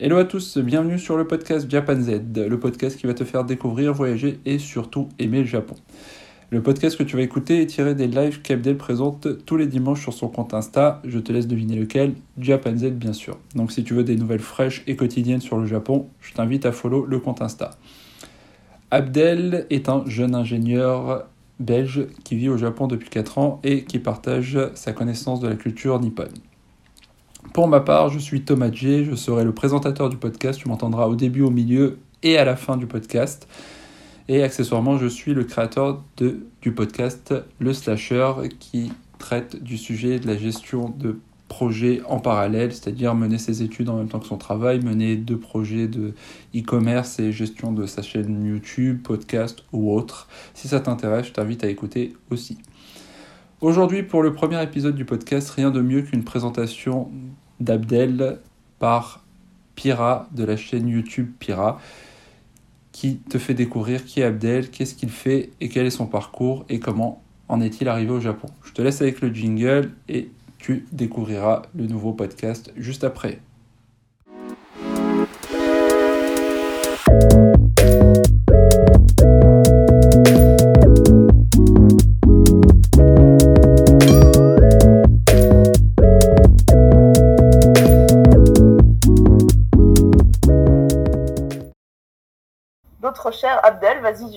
Hello à tous, bienvenue sur le podcast Japan Z, le podcast qui va te faire découvrir, voyager et surtout aimer le Japon. Le podcast que tu vas écouter est tiré des lives qu'Abdel présente tous les dimanches sur son compte Insta. Je te laisse deviner lequel, Japan Z bien sûr. Donc si tu veux des nouvelles fraîches et quotidiennes sur le Japon, je t'invite à follow le compte Insta. Abdel est un jeune ingénieur belge qui vit au Japon depuis 4 ans et qui partage sa connaissance de la culture nippone. Pour ma part, je suis Thomas J, je serai le présentateur du podcast, tu m'entendras au début, au milieu et à la fin du podcast. Et accessoirement, je suis le créateur du podcast Le Slasher qui traite du sujet de la gestion de projets en parallèle, c'est-à-dire mener ses études en même temps que son travail, mener deux projets de e-commerce et gestion de sa chaîne YouTube, podcast ou autre. Si ça t'intéresse, je t'invite à écouter aussi. Aujourd'hui, pour le premier épisode du podcast, rien de mieux qu'une présentation d'Abdel par Pira de la chaîne YouTube Pira qui te fait découvrir qui est Abdel, qu'est-ce qu'il fait et quel est son parcours et comment en est-il arrivé au Japon. Je te laisse avec le jingle et tu découvriras le nouveau podcast juste après.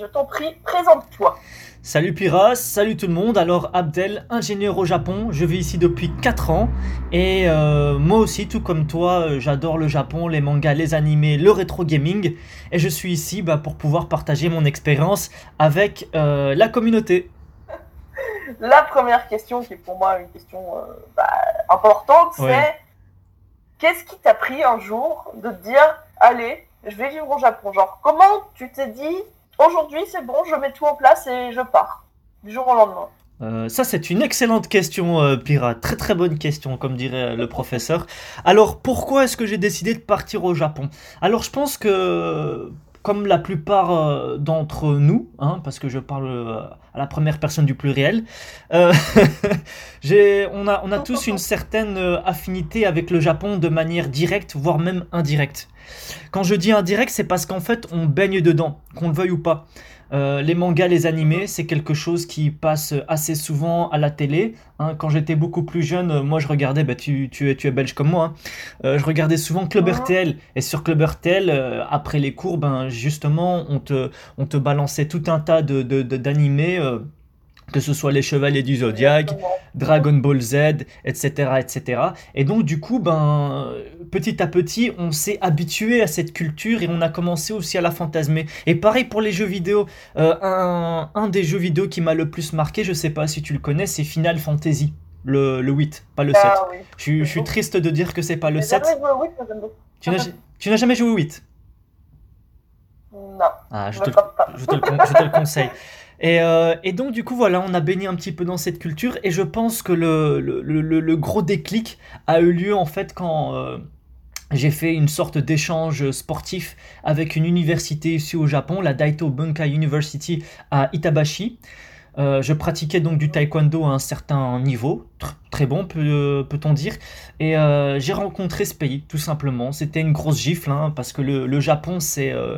Je t'en prie, présente-toi. Salut Pira, salut tout le monde. Alors Abdel, ingénieur au Japon, je vis ici depuis 4 ans et euh, moi aussi, tout comme toi, euh, j'adore le Japon, les mangas, les animés, le rétro gaming et je suis ici bah, pour pouvoir partager mon expérience avec euh, la communauté. La première question, qui est pour moi une question euh, bah, importante, c'est qu'est-ce qui t'a pris un jour de te dire, allez, je vais vivre au Japon? Genre, comment tu t'es dit, aujourd'hui c'est bon, je mets tout en place et je pars, du jour au lendemain Euh, ça, c'est une excellente question, euh, Pira. Très très bonne question, comme dirait le professeur. Alors, pourquoi est-ce que j'ai décidé de partir au Japon? Alors, je pense que, comme la plupart euh, d'entre nous, hein, parce que je parle euh, à la première personne du pluriel, euh, on, a, on a tous une certaine euh, affinité avec le Japon de manière directe, voire même indirecte. Quand je dis indirect, c'est parce qu'en fait, on baigne dedans, qu'on le veuille ou pas. Euh, les mangas, les animés, c'est quelque chose qui passe assez souvent à la télé. hein. Quand j'étais beaucoup plus jeune, euh, moi je regardais, bah, tu, tu, es, tu es belge comme moi, hein. Euh, je regardais souvent Club Mhm. RTL. Et sur Club RTL, euh, après les cours, ben, justement, on te, on te balançait tout un tas de, de- de- d'animés, euh, que ce soit les Chevaliers du Zodiaque, Exactement. Dragon Ball Z, etc., etc. Et donc du coup, ben, petit à petit, on s'est habitué à cette culture et on a commencé aussi à la fantasmer. Et pareil pour les jeux vidéo. Euh, un, un des jeux vidéo qui m'a le plus marqué, je sais pas si tu le connais, c'est Final Fantasy. Le, le 8, pas le 7. Ah oui. Je, suis- je suis triste de dire que c'est pas le J'ai 7. jamais joué au Wii, mais j'aime beaucoup. Tu n'as, jamais joué au 8 Non, Ah, je je te, le, je te le conseille. Et, euh, et donc, du coup, voilà, on a baigné un petit peu dans cette culture. Et je pense que le gros déclic a eu lieu, en fait, quand euh, j'ai fait une sorte d'échange sportif avec une université ici au Japon, la Daito Bunkai University à Itabashi. Euh, je pratiquais donc du taekwondo à un certain niveau, tr- très bon peut- peut-on dire, et euh, j'ai rencontré ce pays tout simplement. C'était une grosse gifle hein, parce que le, le Japon c'est euh,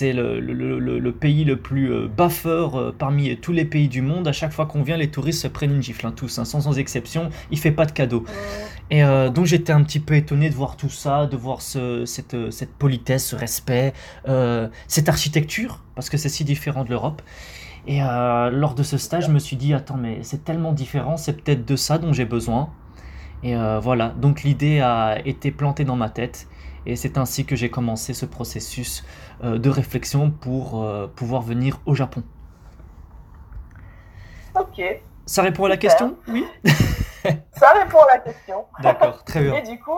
le, le- le- le pays le plus euh, baffeur euh, parmi tous les pays du monde. À chaque fois qu'on vient, les touristes se prennent une gifle, hein, tous, hein, sans, sans exception. Il fait pas de cadeaux. Et euh, donc j'étais un petit peu étonné de voir tout ça, de voir ce- cette, euh, cette politesse, ce respect, euh, cette architecture, parce que c'est si différent de l'Europe. Et euh, lors de ce stage, je me suis dit, attends, mais c'est tellement différent, c'est peut-être de ça dont j'ai besoin. Et euh, voilà, donc l'idée a été plantée dans ma tête. Et c'est ainsi que j'ai commencé ce processus euh, de réflexion pour pouvoir venir au Japon. Ok, Ça répond à la Super. question? Oui ça répond à la question. D'accord, très bien. Et du coup,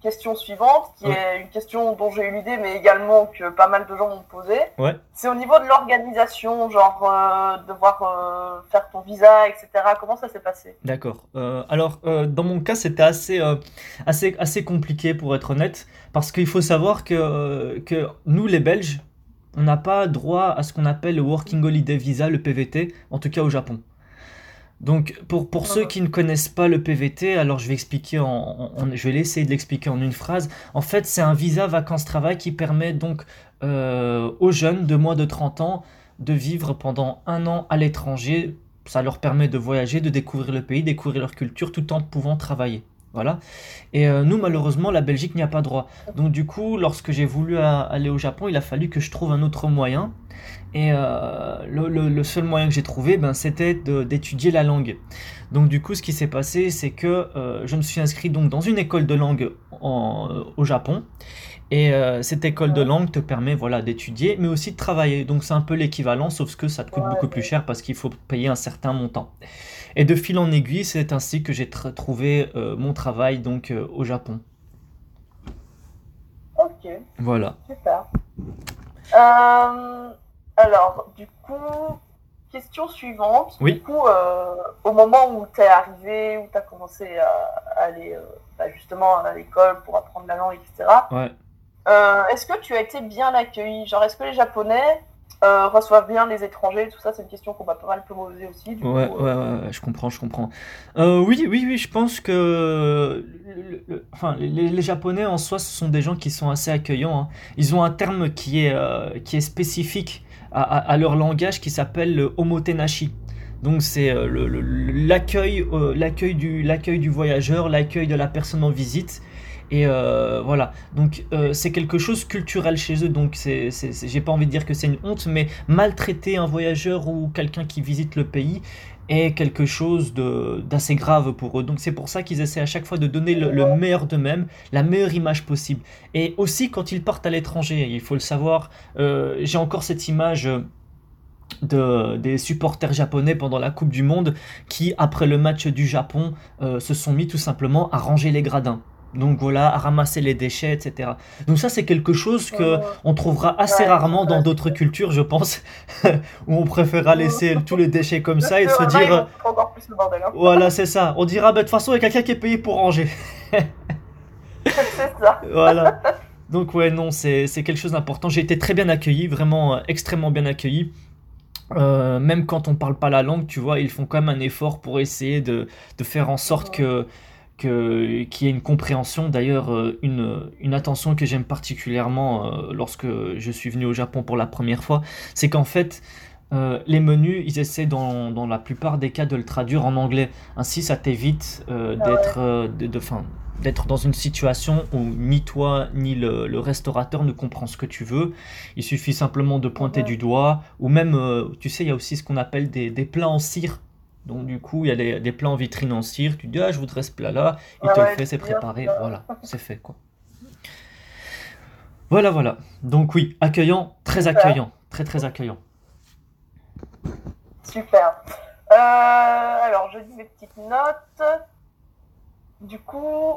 question suivante, qui Ouais. est une question dont j'ai eu l'idée, mais également que pas mal de gens m'ont posé. Ouais. C'est au niveau de l'organisation, genre euh, devoir euh, faire ton visa, etc. Comment ça s'est passé? D'accord. Euh, alors, dans mon cas, c'était assez, assez, assez compliqué pour être honnête, parce qu'il faut savoir que, que nous, les Belges, on n'a pas droit à ce qu'on appelle le Working Holiday Visa, le PVT, en tout cas au Japon. Donc, pour, pour ceux qui ne connaissent pas le PVT, alors je vais expliquer en- je vais essayer de l'expliquer en une phrase. En fait, c'est un visa vacances-travail qui permet donc euh, aux jeunes de moins de 30 ans de vivre pendant un an à l'étranger. Ça leur permet de voyager, de découvrir le pays, découvrir leur culture, tout en pouvant travailler. Voilà. Et euh, nous, malheureusement, la Belgique n'y a pas droit. Donc, du coup, lorsque j'ai voulu aller au Japon, il a fallu que je trouve un autre moyen. Et euh, le, le- le seul moyen que j'ai trouvé, ben, c'était d'étudier la langue. Donc du coup, ce qui s'est passé, c'est que euh, je me suis inscrit donc dans une école de langue en- au Japon. Et cette école de langue te permet voilà, d'étudier, mais aussi de travailler. Donc c'est un peu l'équivalent, sauf que ça te coûte beaucoup plus cher parce qu'il faut payer un certain montant. Et de fil en aiguille, c'est ainsi que j'ai tr- trouvé euh, mon travail donc euh, au Japon. Ok, Voilà. super. Euh, alors, du coup, question suivante. Oui. Du coup, euh, au moment où tu es arrivé, où tu as commencé à, aller bah, justement à l'école pour apprendre la langue, etc., Ouais. est-ce que tu as été bien accueilli? Genre, est-ce que les Japonais euh, reçoivent bien les étrangers Tout ça, c'est une question qu'on m'a pas mal posée aussi. Du Ouais, coup, ouais, euh, ouais, ouais, je comprends, je comprends. Euh, oui, oui, oui, je pense que le- le- enfin, les, les Japonais en soi, ce sont des gens qui sont assez accueillants. hein. Ils ont un terme qui est, qui est spécifique à, à- à leur langage qui s'appelle le omotenashi. Donc c'est l'accueil, l'accueil du, l'accueil du voyageur, l'accueil de la personne en visite. Et euh, voilà, donc euh, c'est quelque chose culturel chez eux. Donc j'ai pas envie de dire que c'est une honte, mais maltraiter un voyageur ou quelqu'un qui visite le pays est quelque chose d'assez grave pour eux. Donc c'est pour ça qu'ils essaient à chaque fois de donner le, le meilleur d'eux-mêmes, la meilleure image possible. Et aussi quand ils partent à l'étranger, il faut le savoir, euh, j'ai encore cette image. de, des supporters japonais pendant la Coupe du Monde qui, après le match du Japon, se sont mis tout simplement à ranger les gradins. Donc voilà, à ramasser les déchets, etc. Donc ça, c'est quelque chose que on trouvera assez Ouais, rarement dans d'autres cultures, je pense, où on préférera laisser tous les déchets comme ça et se dire, encore plus le bordel. hein. voilà, c'est ça. On dira, bah, de toute façon, il y a quelqu'un qui est payé pour ranger. c'est ça. Voilà. Donc ouais, non, c'est c'est quelque chose d'important. J'ai été très bien accueilli, vraiment euh, extrêmement bien accueilli. Euh, même quand on parle pas la langue, tu vois, ils font quand même un effort pour essayer de, de faire en sorte que qu'il y ait une compréhension. D'ailleurs, euh, une, une attention que j'aime particulièrement euh, lorsque je suis venu au Japon pour la première fois, c'est qu'en fait, euh, les menus, ils essaient dans, dans la plupart des cas de le traduire en anglais. Ainsi, ça t'évite euh, Ah d'être euh, de, d'être dans une situation où ni toi ni le, le restaurateur ne comprend ce que tu veux. Il suffit simplement de pointer du doigt, ou même, tu sais, il y a aussi ce qu'on appelle des, des plats en cire. Donc du coup, il y a des, des plats en vitrine en cire. Tu dis, ah, je voudrais ce plat-là. Il Ah te ouais, le fait, c'est bien, préparé. Voilà, c'est fait, quoi. Voilà, voilà. Donc oui, accueillant, très Super. accueillant. Très, très accueillant. Super. Euh, alors, je dis mes petites notes. Du coup,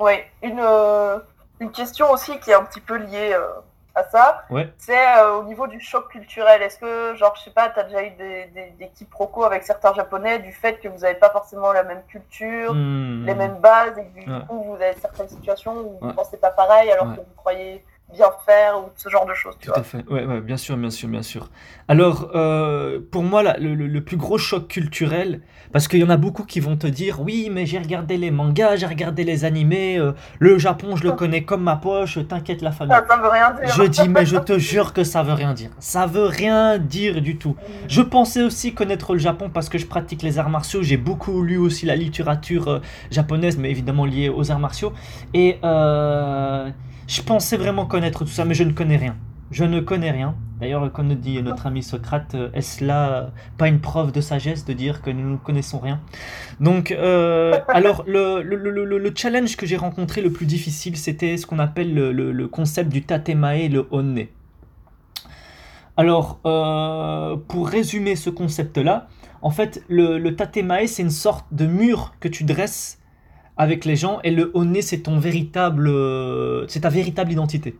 ouais, une, euh, une question aussi qui est un petit peu liée euh, à ça. Ouais. C'est euh, au niveau du choc culturel. Est-ce que, genre, je sais pas, t'as déjà eu des, des, des quiproquos avec certains japonais du fait que vous n'avez pas forcément la même culture, Hmm. les mêmes bases, et que du Ouais. coup, vous avez certaines situations où vous ne pensez pas pareil alors que vous croyez bien faire ou ce genre de choses, tu Tout vois. à fait, ouais, ouais, bien sûr, bien sûr, bien sûr. Alors, euh, pour moi, là, le, le- plus gros choc culturel, parce qu'il y en a beaucoup qui vont te dire, oui, mais j'ai regardé les mangas, j'ai regardé les animés, euh, le Japon, je le connais comme ma poche, t'inquiète la famille. Ça, ça veut rien dire. Je dis, mais je te jure que ça veut rien dire. Ça veut rien dire du tout. Je pensais aussi connaître le Japon parce que je pratique les arts martiaux. J'ai beaucoup lu aussi la littérature euh, japonaise, mais évidemment liée aux arts martiaux. Et je pensais vraiment connaître tout ça, mais je ne connais rien. Je ne connais rien. D'ailleurs, comme dit notre ami Socrate, euh, est-ce là euh, pas une preuve de sagesse de dire que nous ne connaissons rien? Donc, euh, alors, le, le, le, le- le challenge que j'ai rencontré le plus difficile, c'était ce qu'on appelle le, concept du tatemae et le honne. Alors, euh, pour résumer ce concept-là, en fait, le, le tatemae, c'est une sorte de mur que tu dresses avec les gens, et le honne, c'est ton véritable, euh, c'est ta véritable identité.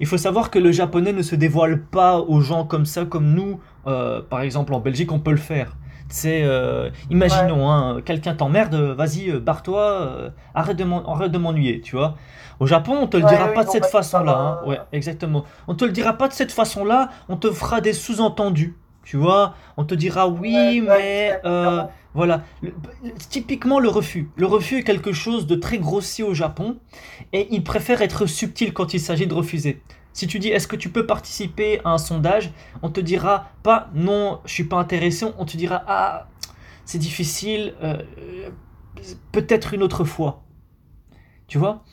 Il faut savoir que le japonais ne se dévoile pas aux gens comme ça, comme nous, euh, par exemple en Belgique, on peut le faire. C'est, euh, imaginons, hein, quelqu'un t'emmerde, vas-y, barre-toi, euh, arrête de m'ennuyer, tu vois. Au Japon, on te le Ouais, dira oui, pas de cette façon-là. hein. Ouais, exactement. On te le dira pas de cette façon-là, on te fera des sous-entendus. Tu vois, on te dira oui, mais euh, voilà. Le- typiquement le refus. Le refus est quelque chose de très grossier au Japon et ils préfèrent être subtils quand il s'agit de refuser. Si tu dis est-ce que tu peux participer à un sondage, on te dira pas non, je suis pas intéressé, on te dira ah, c'est difficile, euh, euh, peut-être une autre fois. Tu vois?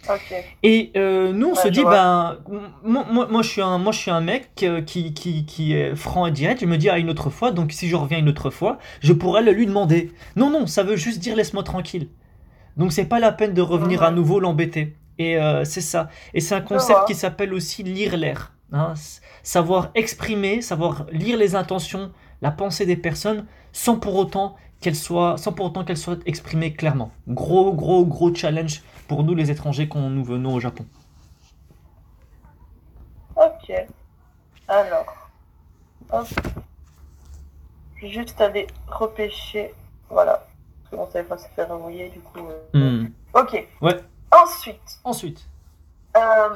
Et euh, nous, on Ouais, se dit, ben, moi, moi, moi, je suis un, moi, je suis un mec euh, qui, qui, qui est franc et direct. Je me dis, à une autre fois, donc si je reviens une autre fois, je pourrais le lui demander. Non, non, ça veut juste dire laisse-moi tranquille. Donc, c'est pas la peine de revenir à Mhm. nouveau l'embêter. Et euh, c'est ça. Et c'est un concept qui s'appelle aussi lire l'air. hein. Savoir exprimer, savoir lire les intentions, la pensée des personnes, sans pour autant qu'elles soient, sans pour autant qu'elles soient exprimées clairement. Gros, gros, gros challenge pour nous les étrangers quand nous venons au Japon. Ok. Alors. Hop. Je vais juste aller repêcher. Voilà. Parce s'est fait remouiller, du coup. euh, Hmm. Ok. Ouais. Ensuite, Ensuite, euh,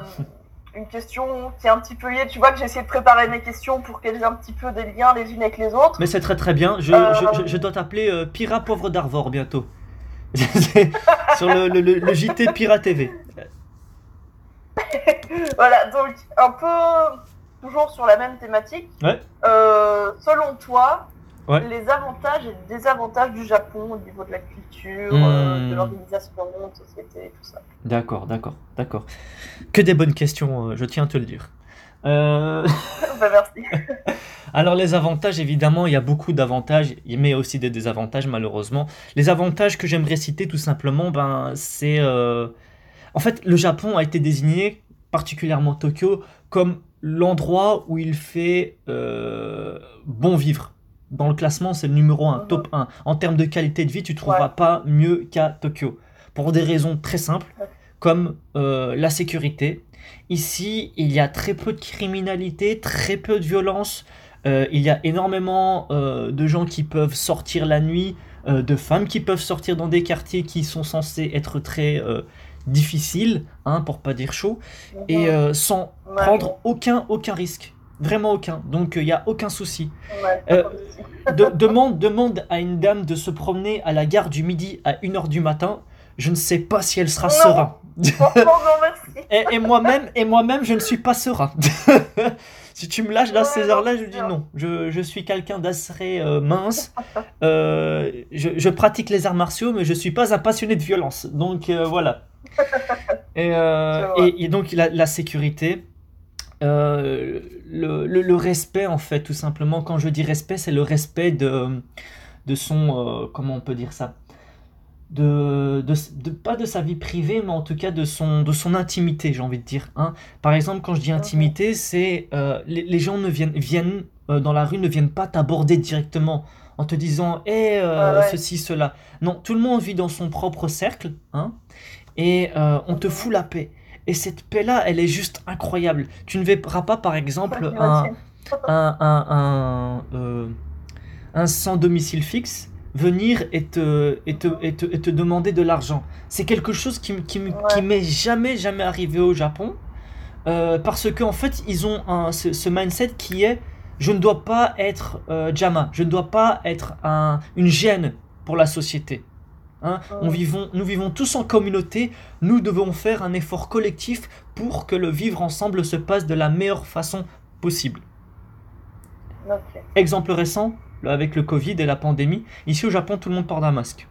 une question qui est un petit peu liée. Tu vois que j'ai essayé de préparer mes questions pour qu'elles aient un petit peu des liens les unes avec les autres. mais c'est très très bien. Je, Euh. je, je- je dois t'appeler euh, Pira Pauvre d'Arvor bientôt. Sur le, le, le- le JT Pira TV. Voilà, donc un peu toujours sur la même thématique. Ouais. Euh, selon toi, Ouais. les avantages et désavantages du Japon au niveau de la culture, Hmm. euh, de l'organisation de société, tout ça. D'accord, d'accord, d'accord. Que des bonnes questions, euh, je tiens à te le dire. Euh, bah, merci. Alors les avantages, évidemment, il y a beaucoup d'avantages, mais aussi des désavantages malheureusement. Les avantages que j'aimerais citer tout simplement, ben, c'est... euh, En fait, le Japon a été désigné, particulièrement Tokyo, comme l'endroit où il fait euh, bon vivre. Dans le classement, c'est le numéro 1, Mhm. top 1. En termes de qualité de vie, tu trouveras Ouais. pas mieux qu'à Tokyo. Pour des raisons très simples, comme euh, la sécurité. Ici, il y a très peu de criminalité, très peu de violence. Euh, il y a énormément euh, de gens qui peuvent sortir la nuit, euh, de femmes qui peuvent sortir dans des quartiers qui sont censés être très difficiles, hein, pour pas dire chaud, et euh, sans Ouais. prendre aucun, aucun risque. Vraiment aucun. Donc il n'y a aucun souci. Ouais. De- demande, demande à une dame de se promener à la gare du midi à 1h du matin. Je ne sais pas si elle sera Non. Et, et moi-même, et moi-même, je ne suis pas serein. si tu me lâches à Ouais, ces heures-là, je dis non. Je, je suis quelqu'un d'assez euh, mince. Euh, je, je pratique les arts martiaux, mais je suis pas un passionné de violence. Donc euh, voilà. Et, et- et donc la, la sécurité. le, le- le respect en fait tout simplement quand je dis respect c'est le respect de, de son comment on peut dire ça? De, de, de- pas de sa vie privée, mais en tout cas de son, de son intimité, j'ai envie de dire. hein. Par exemple, quand je dis intimité, c'est euh, les, les gens ne viennent, viennent euh, dans la rue ne viennent pas t'aborder directement en te disant Eh, euh, Ouais, ouais. ceci, cela. Non, tout le monde vit dans son propre cercle, hein, et euh, on te fout la paix. Et cette paix-là, elle est juste incroyable. Tu ne verras pas, par exemple, un, un, un, un, euh, un sans domicile fixe venir et te, et te, et te, et te demander de l'argent. C'est quelque chose qui, qui, Ouais. qui m'est jamais, jamais arrivé au Japon. euh, parce qu'en fait, ils ont un, ce, ce mindset qui est je ne dois pas être euh, Jama, je ne dois pas être un, une gêne pour la société. Hein, on vivons, nous vivons tous en communauté, nous devons faire un effort collectif pour que le vivre ensemble se passe de la meilleure façon possible. Exemple récent, avec le Covid et la pandémie, ici au Japon, tout le monde porte un masque.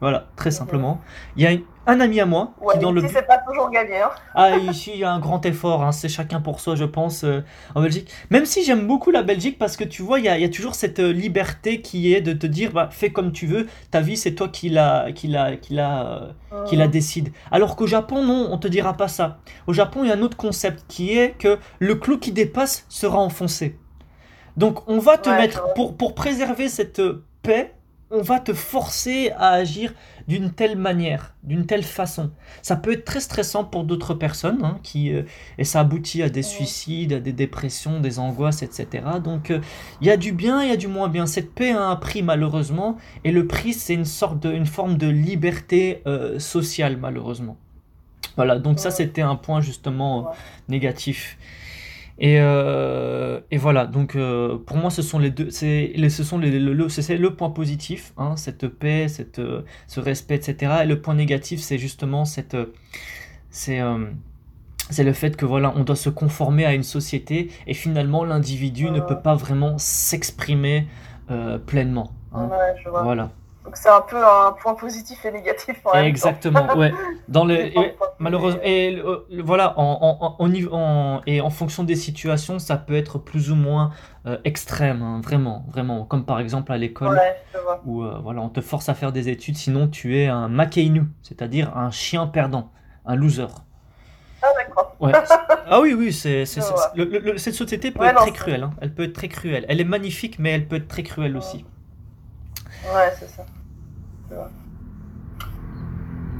Voilà, très simplement. Il y a un ami à moi Ouais, qui dans le... c'est pas toujours gagné. Hein. Ah, ici, il y a un grand effort, hein, c'est chacun pour soi, je pense, euh, en Belgique. Même si j'aime beaucoup la Belgique parce que tu vois, il y a, il y a toujours cette euh, liberté qui est de te dire, bah, fais comme tu veux, ta vie, c'est toi qui la, qui la, qui la, euh, qui la décide. Alors qu'au Japon, non, on te dira pas ça. Au Japon, il y a un autre concept qui est que le clou qui dépasse sera enfoncé. Donc, on va te Ouais, mettre, pour, pour préserver cette paix, on va te forcer à agir d'une telle manière, d'une telle façon. Ça peut être très stressant pour d'autres personnes, hein, qui, euh, et ça aboutit à des suicides, à des dépressions, des angoisses, etc. Donc, euh, il y a du bien, il y a du moins bien. Cette paix a un prix, malheureusement, et le prix, c'est une sorte de, une forme de liberté euh, sociale, malheureusement. Voilà, donc ça, c'était un point justement négatif. Et, euh, et voilà, donc euh, pour moi, ce sont les deux, c'est, ce sont les, le, le- c'est le point positif, hein, cette paix, cette, euh, ce respect, etc. Et le point négatif, c'est justement cette, c'est, euh, c'est le fait que voilà, on doit se conformer à une société et finalement l'individu ne peut pas vraiment s'exprimer pleinement. hein. Ouais, je vois. Voilà. Donc c'est un peu un point positif et négatif en même temps. Exactement, ouais. Dans et- malheureusement, et euh, voilà, en, en, en- et en fonction des situations, ça peut être plus ou moins euh, extrême, hein, vraiment, vraiment. Comme par exemple à l'école, Ouais, où euh, voilà, on te force à faire des études, sinon tu es un makeinu, c'est-à-dire un chien perdant, un loser. Ah d'accord. Ouais. Ah oui, oui, c'est, c'est, Je c'est- vois. le- le- le- cette société peut Ouais, être non, très cruelle. hein. Elle peut être très cruelle. Elle est magnifique, mais elle peut être très cruelle aussi. Ouais, c'est ça.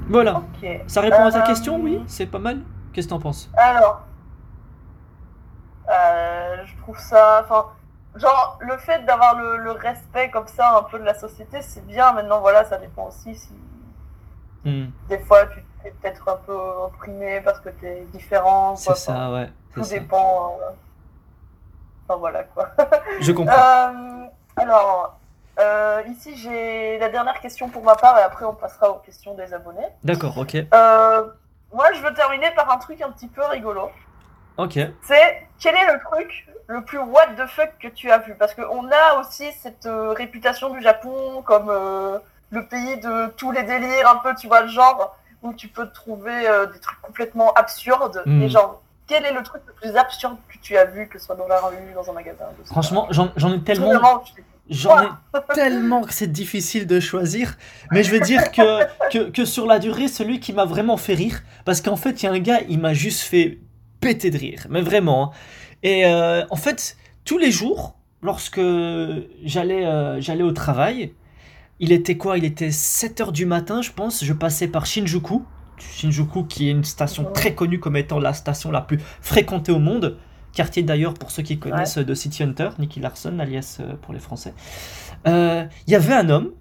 Voilà. Ça répond à ta Euh, question, oui C'est pas mal Qu'est-ce que t'en penses? Alors, euh, je trouve ça, enfin, genre le fait d'avoir le, le respect comme ça un peu de la société, c'est bien. Maintenant, voilà, ça dépend aussi si Hmm, des fois tu es peut-être un peu opprimé parce que tu es différent. C'est ça, Enfin, ouais. Tout ça. dépend. euh, Enfin voilà quoi. Je comprends. Alors, euh, ici j'ai la dernière question pour ma part et après on passera aux questions des abonnés. D'accord, ok. Euh, moi je veux terminer par un truc un petit peu rigolo. Ok. C'est quel est le truc le plus what the fuck que tu as vu? Parce qu'on a aussi cette euh, réputation du Japon comme le pays de tous les délires, un peu, tu vois, le genre où tu peux trouver des trucs complètement absurdes. Et genre, quel est le truc le plus absurde que tu as vu, que ce soit dans la rue, dans un magasin Franchement, j'en ai tellement, vraiment, j'en ai tellement que c'est difficile de choisir. Mais je veux dire que, que, que sur la durée, celui qui m'a vraiment fait rire, parce qu'en fait, il y a un gars, il m'a juste fait péter de rire, mais vraiment. hein. Et euh, en fait, tous les jours, lorsque j'allais euh, j'allais au travail, il était quoi? Il était 7h du matin, je pense. Je passais par Shinjuku. Shinjuku, qui est une station très connue comme étant la station la plus fréquentée au monde. Quartier d'ailleurs, pour ceux qui connaissent, de City Hunter, Nicky Larson, alias euh, pour les Français. Euh, Il y avait un homme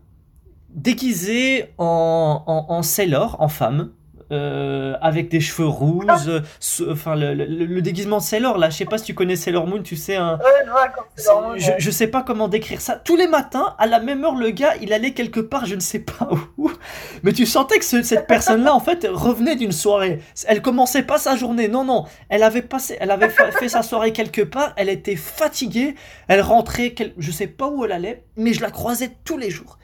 déguisé en, en, en sailor, en femme, euh, avec des cheveux rouges, euh, ce- enfin le, le- le déguisement de Sailor là, je sais pas si tu connais Sailor Moon, tu sais un, Ouais, je sais pas comment décrire ça. Tous les matins, à la même heure, le gars, il allait quelque part, je ne sais pas où. Mais tu sentais que ce- cette personne-là, en fait, revenait d'une soirée. Elle commençait pas sa journée. Non, non. Elle avait passé, elle avait fa- fait sa soirée quelque part. Elle était fatiguée. Elle rentrait, quel- je sais pas où elle allait, mais je la croisais tous les jours.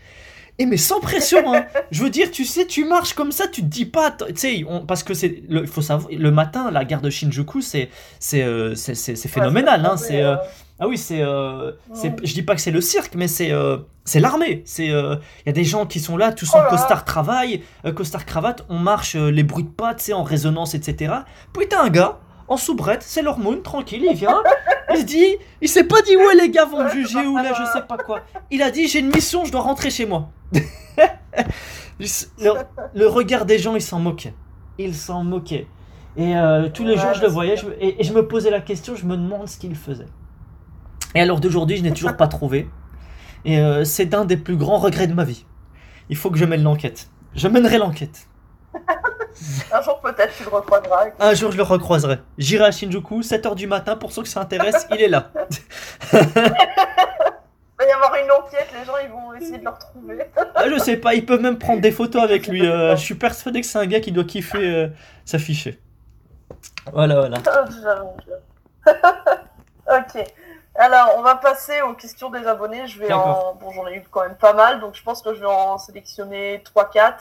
Et mais sans pression, hein. Je veux dire, tu sais, tu marches comme ça, tu te dis pas, tu sais, parce que c'est, le- faut savoir, le matin, la gare de Shinjuku, c'est, c'est, euh, c'est, c'est- c'est phénoménal, hein. c'est C'est, euh, ah oui, c'est, euh, c'est, Ouais. je dis pas que c'est le cirque, mais c'est, euh, c'est l'armée. C'est, euh, il y a des gens qui sont là, tous Oh en là costard travail, costard cravate, on marche les bruits de pas, tu sais, en résonance, etc. Puis t'as un gars en soubrette, c'est leur moon, tranquille, il vient, il dit, il s'est pas dit ouais les gars vont me juger ou là je sais pas quoi. Il a dit j'ai une mission, je dois rentrer chez moi. le, le regard des gens, il s'en moquait. Il s'en moquait. Et euh, tous les Ouais, jours, je le voyais sûr. je- et, et je me posais la question, je me demande ce qu'il faisait. Et alors d'aujourd'hui, je n'ai toujours pas trouvé. Et euh, c'est d'un des plus grands regrets de ma vie. Il faut que je mène l'enquête. Je mènerai l'enquête. Un jour peut-être tu le recroiseras. et- Un jour, je le recroiserai. J'irai à Shinjuku, 7h du matin, pour ceux que ça intéresse, il est là. Il va y avoir une enquête, les gens ils vont essayer de le retrouver. Ah, je sais pas, ils peuvent même prendre des photos avec lui. euh, je suis persuadé que c'est un gars qui doit kiffer euh, s'afficher. Voilà, voilà. ok. Alors, on va passer aux questions des abonnés. Je vais en. Bon, j'en ai eu quand même pas mal, donc je pense que je vais en sélectionner 3-4.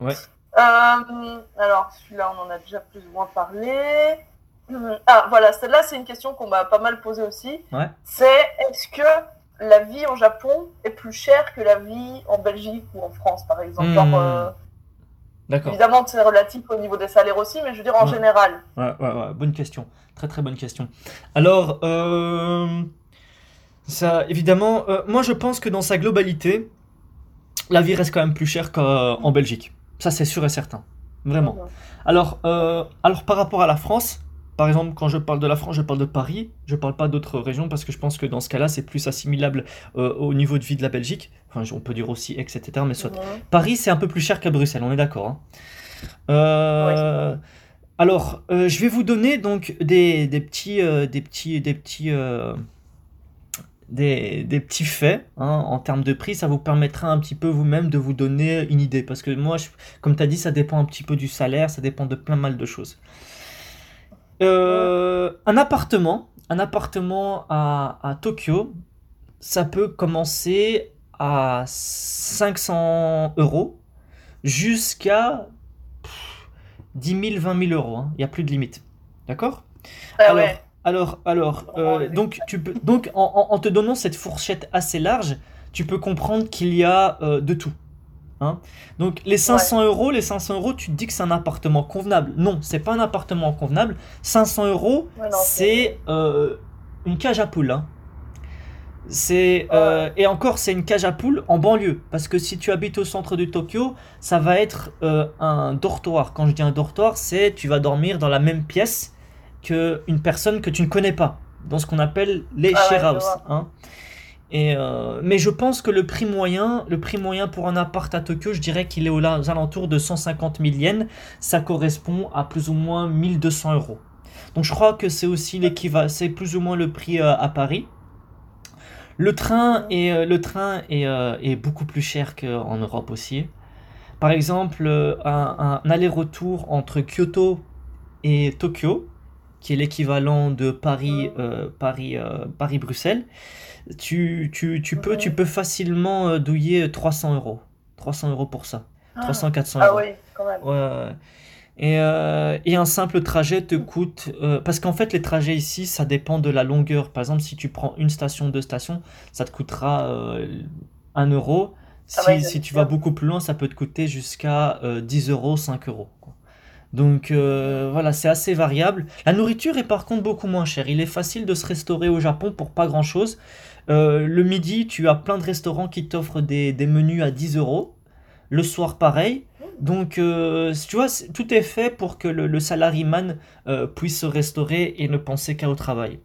Ouais. Euh, alors, celui-là, on en a déjà plus ou moins parlé. Hum, Ah, voilà, celle-là, c'est une question qu'on m'a pas mal posée aussi. Ouais. C'est est-ce que la vie au Japon est plus chère que la vie en Belgique ou en France, par exemple? Euh, D'accord. Évidemment, c'est relatif au niveau des salaires aussi, mais je veux dire en Ouais. général. Ouais, ouais, ouais, bonne question. Très très bonne question. Alors, euh, ça, évidemment, euh, moi je pense que dans sa globalité, la vie reste quand même plus chère qu'en Belgique. Ça c'est sûr et certain. Vraiment. Alors, euh, alors par rapport à la France, par exemple, quand je parle de la France, je parle de Paris, je parle pas d'autres régions parce que je pense que dans ce cas-là, c'est plus assimilable euh, au niveau de vie de la Belgique. Enfin, on peut dire aussi Aix, etc. Mais soit. Paris, c'est un peu plus cher qu'à Bruxelles, on est d'accord. hein. Euh, alors, je vais vous donner donc des, des petits, des petits, des petits, des, des petits faits hein, en termes de prix. Ça vous permettra un petit peu vous-même de vous donner une idée. Parce que moi, je- comme tu as dit, ça dépend un petit peu du salaire, ça dépend de plein mal de choses. Euh, un appartement, un appartement à, à Tokyo, ça peut commencer à 500 euros jusqu'à pff, 10 000, 20 000 euros. hein. Il n'y a plus de limite. D'accord? Ah Alors, ouais. Alors, alors, euh, donc, tu peux, donc en, te donnant cette fourchette assez large, tu peux comprendre qu'il y a euh, de tout. hein. Donc, les 500 euros, les 500 euros, tu te dis que c'est un appartement convenable. Non, c'est pas un appartement convenable. 500 euros, Ouais, c'est euh, une cage à poules. hein. C'est euh, et encore c'est une cage à poules en banlieue parce que si tu habites au centre de Tokyo, ça va être euh, un dortoir. Quand je dis un dortoir, c'est tu vas dormir dans la même pièce que une personne que tu ne connais pas, dans ce qu'on appelle les Ah share hein. Et euh, mais je pense que le prix moyen, le prix moyen pour un appart à Tokyo, je dirais qu'il est aux alentours de 150 000 yens. Ça correspond à plus ou moins 1200 euros. Donc je crois que c'est aussi l'équivalent, c'est plus ou moins le prix euh, à Paris. Le train est, euh, le train est, euh, est beaucoup plus cher qu'en Europe aussi. Par exemple, un, un aller-retour entre Kyoto et Tokyo, qui est l'équivalent de Paris, euh, Paris, euh, Paris-Bruxelles, tu, tu, tu peux, tu peux facilement euh, douiller 300 euros. 300 euros pour ça. 300-400 Ah euros. oui, quand même. Ouais. Et, euh, et un simple trajet te coûte... euh, parce qu'en fait, les trajets ici, ça dépend de la longueur. Par exemple, si tu prends une station, deux stations, ça te coûtera euh, 1 euro. Si, Ah ouais, si tu vas beaucoup plus loin, ça peut te coûter jusqu'à euh, 10 euros, 5 euros. quoi. Donc euh, voilà, c'est assez variable. La nourriture est par contre beaucoup moins chère. Il est facile de se restaurer au Japon pour pas grand-chose. Euh, le midi, tu as plein de restaurants qui t'offrent des, menus à 10 euros. Le soir, pareil. Donc, euh, tu vois, tout est fait pour que le, le salaryman puisse se restaurer et ne penser qu'à au travail.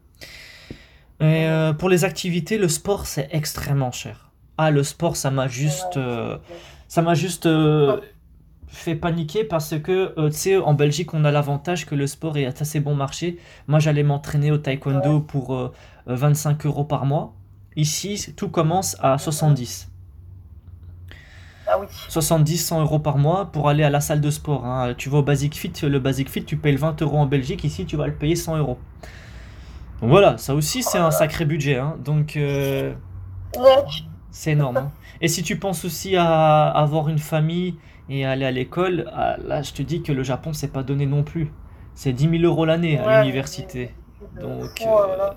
Pour les activités, le sport, c'est extrêmement cher. Ah, le sport, ça m'a juste, ça m'a juste fait paniquer parce que, euh, tu sais, en Belgique, on a l'avantage que le sport est assez bon marché. Moi, j'allais m'entraîner au taekwondo pour euh, euh, 25 euros par mois. Ici, tout commence à 70. Ah oui. 70, 100 euros par mois pour aller à la salle de sport. hein. Tu vas au Basic Fit, le Basic Fit, tu payes le 20 euros en Belgique, ici tu vas le payer 100 euros. Donc voilà, ça aussi c'est un sacré budget. hein. Donc euh, Ouais. c'est énorme. hein. Et si tu penses aussi à avoir une famille et aller à l'école, ah, là je te dis que le Japon c'est pas donné non plus. C'est 10 000 euros l'année à Ouais, l'université. Donc, Oh là euh, là.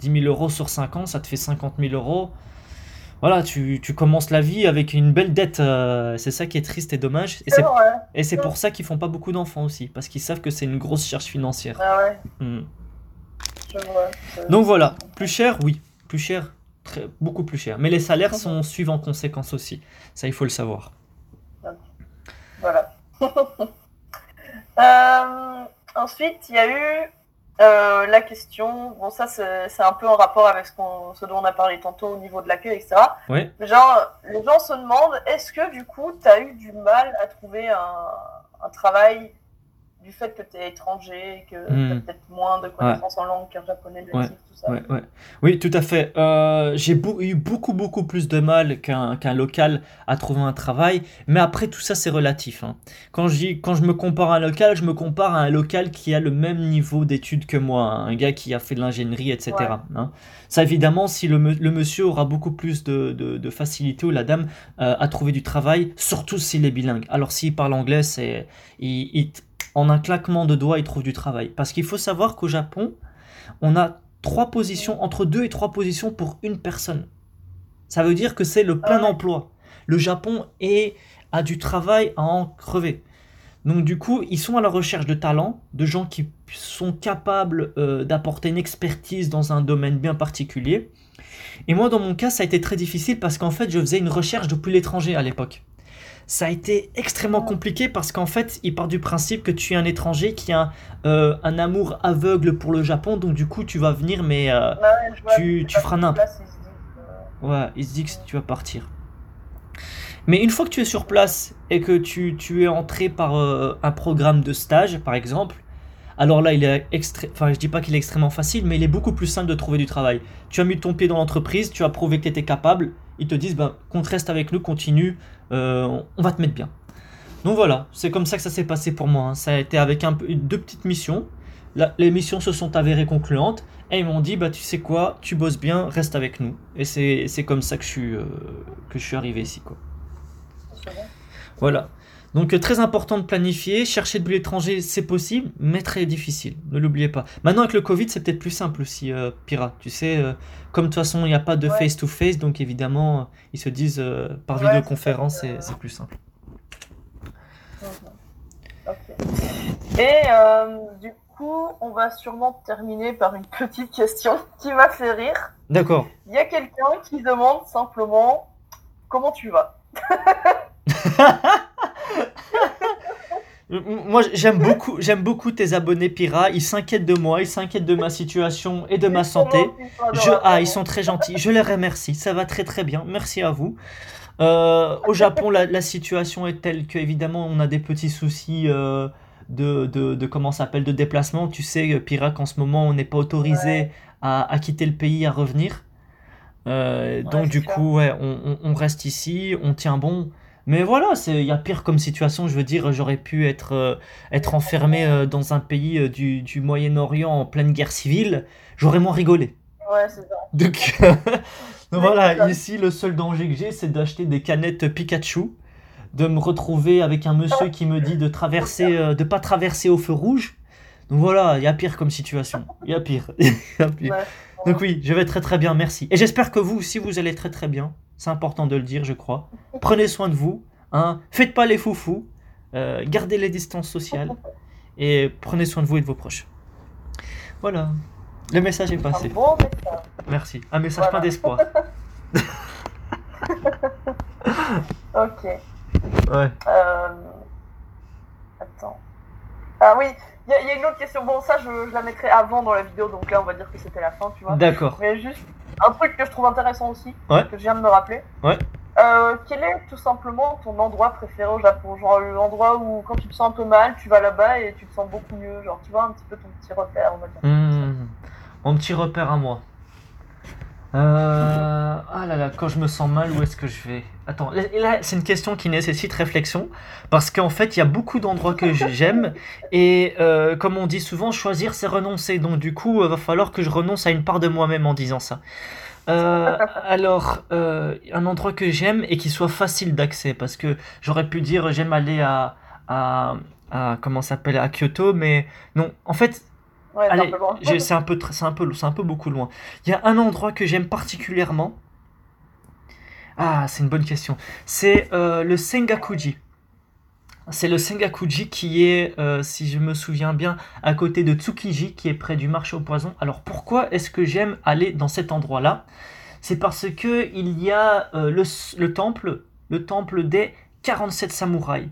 10 000 euros sur 5 ans, ça te fait 50 000 euros. Voilà, tu, tu commences la vie avec une belle dette. euh, c'est ça qui est triste et dommage. Et C'est pour ça qu'ils font pas beaucoup d'enfants aussi, parce qu'ils savent que c'est une grosse charge financière. Ah ouais, Hmm. Donc voilà, plus cher, oui, plus cher, très- beaucoup plus cher. Mais les salaires sont suivent en conséquence aussi. Ça, il faut le savoir. Euh, ensuite, il y a eu euh, la question. Bon, ça, c'est un peu en rapport avec ce, dont on a parlé tantôt au niveau de l'accueil, etc. Ouais. Genre, les gens se demandent est-ce que du coup, tu as eu du mal à trouver un, un travail du fait que tu es étranger, que Hmm. tu as peut-être moins de connaissances en langue qu'un japonais natif, Ouais. tout ça Ouais. Oui, tout à fait. Euh, j'ai beau- eu beaucoup, beaucoup plus de mal qu'un local à trouver un travail. Mais après, tout ça, c'est relatif. hein. Quand, quand je me compare à un local, je me compare à un local qui a le même niveau d'études que moi. hein. Un gars qui a fait de l'ingénierie, etc. Hein. Ça, évidemment, si le, le monsieur aura beaucoup plus de, de- de facilité ou la dame euh, à trouver du travail, surtout s'il est bilingue. Alors, s'il parle anglais, c'est... il- il- en un claquement de doigts, il trouve du travail. Parce qu'il faut savoir qu'au Japon, on a trois positions, entre deux et trois positions pour une personne. Ça veut dire que c'est le plein Ah emploi. Le Japon est, a du travail à en crever. Donc du coup, ils sont à la recherche de talents, de gens qui sont capables euh, d'apporter une expertise dans un domaine bien particulier. Et moi, dans mon cas, ça a été très difficile parce qu'en fait, je faisais une recherche depuis l'étranger à l'époque. Ça a été extrêmement compliqué parce qu'en fait, il part du principe que tu es un étranger qui a euh, un amour aveugle pour le Japon, donc du coup, tu vas venir, mais euh, Ouais, je vois, tu- tu feras sur nimp. place, ils se disent, euh, Ouais, il se dit que tu vas partir. Mais une fois que tu es sur place et que tu, tu es entré par euh, un programme de stage, par exemple, alors là, il est extré... enfin, je dis pas qu'il est extrêmement facile, mais il est beaucoup plus simple de trouver du travail. Tu as mis ton pied dans l'entreprise, tu as prouvé que tu étais capable, ils te disent, ben, qu'on reste avec nous, continue, euh, on va te mettre bien. Donc voilà, c'est comme ça que ça s'est passé pour moi. hein. Ça a été avec un, deux petites missions. Les missions se sont avérées concluantes et ils m'ont dit bah tu sais quoi, tu bosses bien, reste avec nous. Et c'est comme ça que je suis euh, que je suis arrivé ici quoi. Voilà. Donc euh, très important de planifier, chercher de l'étranger c'est possible, mais très difficile, ne l'oubliez pas. Maintenant avec le Covid c'est peut-être plus simple aussi, euh, Pira. Tu sais, euh, comme de toute façon il n'y a pas de Ouais. face-to-face, donc évidemment euh, ils se disent euh, par Ouais, vidéoconférence c'est plus simple. Et du coup, on va sûrement terminer par une petite question qui m'a fait rire. D'accord. Il y a quelqu'un qui demande simplement comment tu vas? Moi, j'aime beaucoup, j'aime beaucoup tes abonnés Pira. Ils s'inquiètent de moi, ils s'inquiètent de ma situation et de ma santé. Je, ah, ils sont très gentils. Je les remercie. Ça va très très bien. Merci à vous. Euh, au Japon, la, la situation est telle que évidemment, on a des petits soucis euh, de, de, de comment s'appelle de déplacement. Tu sais, Pira, qu'en ce moment, on n'est pas autorisé à, à quitter le pays, à revenir. Euh, donc du coup, ouais, on, on- on reste ici, on tient bon. Mais voilà, c'est il y a pire comme situation. Je veux dire, j'aurais pu être euh, être enfermé euh, dans un pays euh, du, du Moyen-Orient en pleine guerre civile. J'aurais moins rigolé. Ouais, c'est ça. Donc, voilà, ici le seul danger que j'ai, c'est d'acheter des canettes Pikachu, de me retrouver avec un monsieur qui me dit de traverser, de pas traverser au feu rouge. Donc voilà, il y a pire comme situation. Il y a pire. Y a pire. Ouais. Donc oui, je vais très très bien, merci. Et j'espère que vous aussi vous allez très très bien. C'est important de le dire, je crois. Prenez soin de vous, hein. Faites pas les foufous, euh, gardez les distances sociales et prenez soin de vous et de vos proches. Voilà. Le message est Un passé. bon message. Merci. Un message Voilà. plein d'espoir. Ok. Ouais. Euh... Attends. Ah oui, il y, a- il y a une autre question. Bon, ça, je, je la mettrai avant dans la vidéo, donc là, on va dire que c'était la fin, tu vois. D'accord. Mais juste un truc que je trouve intéressant aussi, Ouais. que je viens de me rappeler. Ouais. Euh, quel est tout simplement ton endroit préféré au Japon? Genre l'endroit où quand tu te sens un peu mal, tu vas là-bas et tu te sens beaucoup mieux. Genre tu vois un petit peu ton petit repère, on va dire. Hmm. Mon petit repère à moi. Euh... Ah là là, quand je me sens mal, où est-ce que je vais? Attends, là, c'est une question qui nécessite réflexion, parce qu'en fait, il y a beaucoup d'endroits que j'aime, et euh, comme on dit souvent, choisir, c'est renoncer. Donc du coup, il va falloir que je renonce à une part de moi-même en disant ça. Euh, alors, euh, un endroit que j'aime et qui soit facile d'accès, parce que j'aurais pu dire j'aime aller à, à, à comment s'appelle à Kyoto, mais non. En fait, Ouais, c'est un Allez, c'est un peu, c'est un peu, c'est un peu beaucoup loin. Il y a un endroit que j'aime particulièrement. Ah, c'est une bonne question. C'est euh, le Sengakuji. C'est le Sengakuji qui est, euh, si je me souviens bien, à côté de Tsukiji, qui est près du marché au poison. Alors pourquoi est-ce que j'aime aller dans cet endroit-là? C'est parce que il y a euh, le temple, le temple des 47 samouraïs.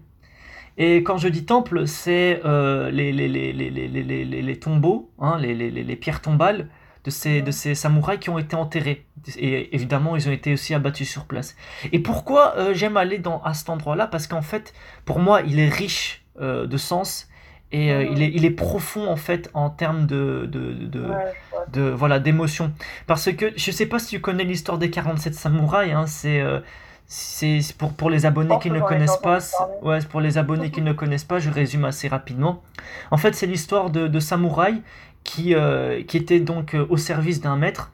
Et quand je dis temple, c'est euh, les, les, les, les, tombeaux, hein, les, les, les- les pierres tombales de ces, de ces samouraïs qui ont été enterrés. Et évidemment, ils ont été aussi abattus sur place. Et pourquoi euh, j'aime aller dans, à cet endroit-là? Parce qu'en fait, pour moi, il est riche euh, de sens et euh, il, est, il est profond en fait en termes de, de, de, Ouais, ouais. de voilà d'émotion parce que je sais pas si tu connais l'histoire des 47 samouraïs hein, c'est euh, c'est pour pour les abonnés qui ne connaissent pas ouais pour les abonnés qui ne connaissent pas je résume assez rapidement. En fait c'est l'histoire de, de samouraïs qui euh, qui étaient donc euh, au service d'un maître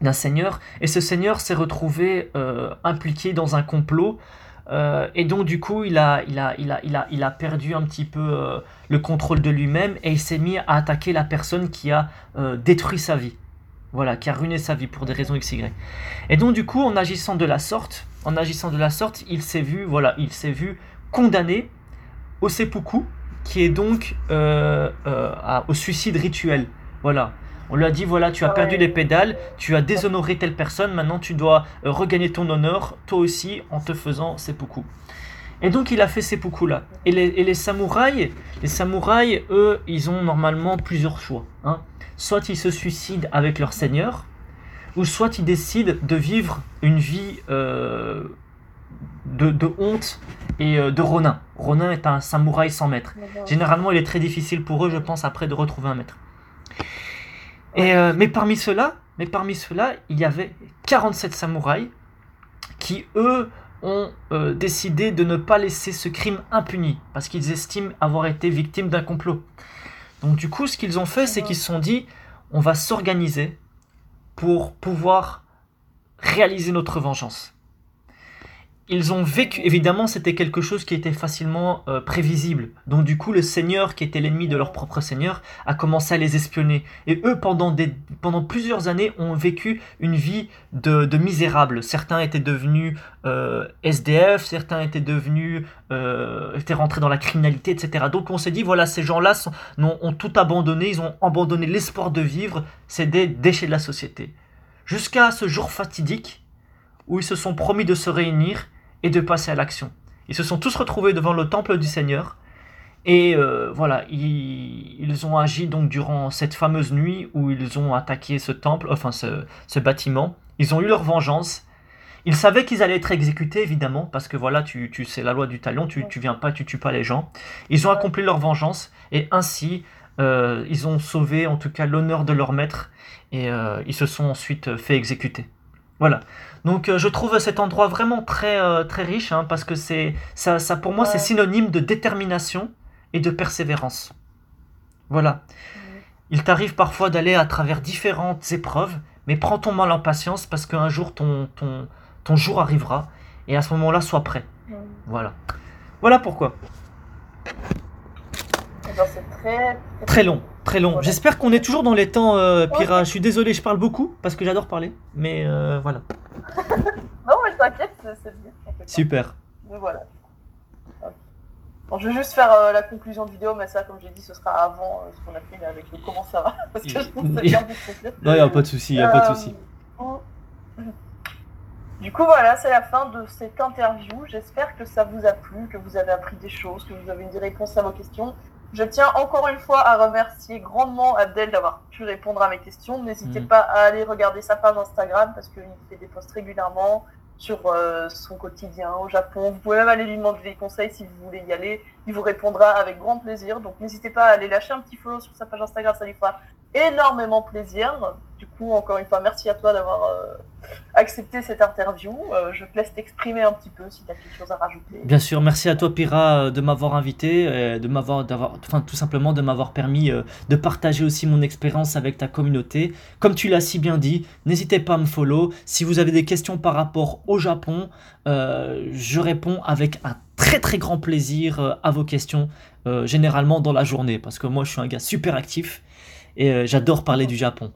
d'un seigneur et ce seigneur s'est retrouvé euh, impliqué dans un complot euh, et donc du coup il a il a il a il a il a perdu un petit peu le contrôle de lui-même et il s'est mis à attaquer la personne qui a détruit sa vie. Voilà, qui a ruiné sa vie pour des raisons XY. Et donc du coup, en agissant de la sorte, en agissant de la sorte, il s'est vu, voilà, il s'est vu condamné au seppuku, qui est donc euh, euh, à- au suicide rituel. Voilà. On lui a dit voilà, tu as perdu les pédales, tu as déshonoré telle personne, maintenant tu dois euh, regagner ton honneur, toi aussi, en te faisant seppuku. Et donc il a fait seppuku là. Et les, et les samouraïs, les samouraïs, eux, ils ont normalement plusieurs choix. hein. Soit ils se suicident avec leur seigneur, ou soit ils décident de vivre une vie euh, de, de honte et euh, de Ronin. Ronin est un samouraï sans maître. Généralement, il est très difficile pour eux, je pense, après de retrouver un maître. Et, euh, mais parmi ceux-là, mais parmi ceux-là, il y avait 47 samouraïs qui, eux, ont euh, décidé de ne pas laisser ce crime impuni, parce qu'ils estiment avoir été victimes d'un complot. Donc du coup, ce qu'ils ont fait, c'est qu'ils se sont dit, on va s'organiser pour pouvoir réaliser notre vengeance ils ont vécu, évidemment, c'était quelque chose qui était facilement euh, prévisible. Donc du coup, le seigneur, qui était l'ennemi de leur propre seigneur, a commencé à les espionner. Et eux, pendant, pendant plusieurs années, ont vécu une vie de, de misérables. Certains étaient devenus euh, SDF, certains étaient devenus, euh, étaient rentrés dans la criminalité, etc. Donc on s'est dit, voilà, ces gens-là ont, ont tout abandonné, ils ont abandonné l'espoir de vivre, c'est des déchets de la société. Jusqu'à ce jour fatidique où ils se sont promis de se réunir et de passer à l'action. Ils se sont tous retrouvés devant le temple du Seigneur. Et euh, voilà, ils, ont agi donc durant cette fameuse nuit où ils ont attaqué ce temple, enfin ce, bâtiment. Ils ont eu leur vengeance. Ils savaient qu'ils allaient être exécutés, évidemment, parce que voilà, tu, tu c'est la loi du talion, tu, tu viens pas, tu tues pas les gens. Ils ont accompli leur vengeance, et ainsi, euh, ils ont sauvé en tout cas l'honneur de leur maître, et euh, ils se sont ensuite fait exécuter. Voilà. Donc euh, je trouve cet endroit vraiment très, euh, très riche hein, parce que c'est ça, ça pour moi c'est synonyme de détermination et de persévérance. Voilà. Il t'arrive parfois d'aller à travers différentes épreuves, mais prends ton mal en patience parce qu'un jour ton, ton, ton jour arrivera et à ce moment-là sois prêt. Voilà. Voilà pourquoi. Eh ben, c'est très, très long. Très long. J'espère qu'on est toujours dans les temps, euh, Pira. Je suis désolé, je parle beaucoup parce que j'adore parler. Mais euh, voilà. non, mais t'inquiète, c'est bien. Super. Mais voilà. Bon, je vais juste faire euh, la conclusion de vidéo, mais ça, comme j'ai dit, ce sera avant ce qu'on a fait avec le comment ça va. Parce que je trouve ça bien Non, il a pas de souci, il a pas de souci. Du coup, voilà, c'est la fin de cette interview. J'espère que ça vous a plu, que vous avez appris des choses, que vous avez eu des réponses à vos questions. Je tiens encore une fois à remercier grandement Abdel d'avoir pu répondre à mes questions. N'hésitez mm. pas à aller regarder sa page Instagram parce qu'il fait des posts régulièrement sur euh, son quotidien au Japon. Vous pouvez même aller lui demander des conseils si vous voulez y aller. Il vous répondra avec grand plaisir. Donc n'hésitez pas à aller lâcher un petit follow sur sa page Instagram, ça lui fera énormément plaisir. Du coup, encore une fois, merci à toi d'avoir euh, accepté cette interview. Euh, je te laisse t'exprimer un petit peu si tu as quelque chose à rajouter. Bien sûr, merci à toi Pira euh, de m'avoir invité, de m'avoir, d'avoir, enfin tout simplement de m'avoir permis de partager aussi mon expérience avec ta communauté. Comme tu l'as si bien dit, n'hésitez pas à me follow. Si vous avez des questions par rapport au Japon, je réponds avec un très très grand plaisir à vos questions, généralement dans la journée, parce que moi je suis un gars super actif et j'adore parler du Japon.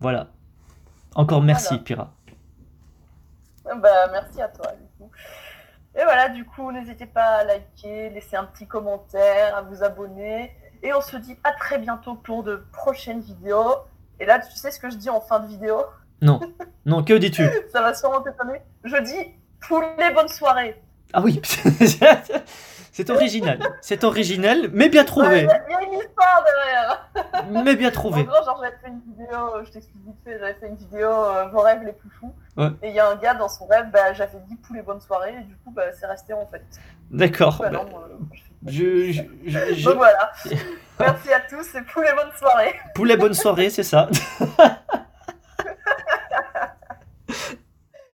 Voilà. Encore merci, Pira. Bah, merci à toi, du coup. Et voilà, du coup, n'hésitez pas à liker, laisser un petit commentaire, à vous abonner. Et on se dit à très bientôt pour de prochaines vidéos. Et là, tu sais ce que je dis en fin de vidéo? Non. Non, que dis-tu? Ça va sûrement t'étonner. Je dis tous les bonnes soirées. Ah oui C'est original. C'est original, mais bien trouvé. Il ouais, y, a une histoire derrière. Mais bien trouvé. Genre, j'avais fait une vidéo, je t'explique vite fait, j'avais fait une vidéo, euh, vos rêves les plus fous. Ouais. Et il y a un gars dans son rêve, bah, j'avais dit poulet bonne soirée, et du coup, bah, c'est resté en fait. D'accord. Bah, bah je, Donc voilà. Merci à tous et poulet bonne soirée. Poulet bonne soirée, c'est ça.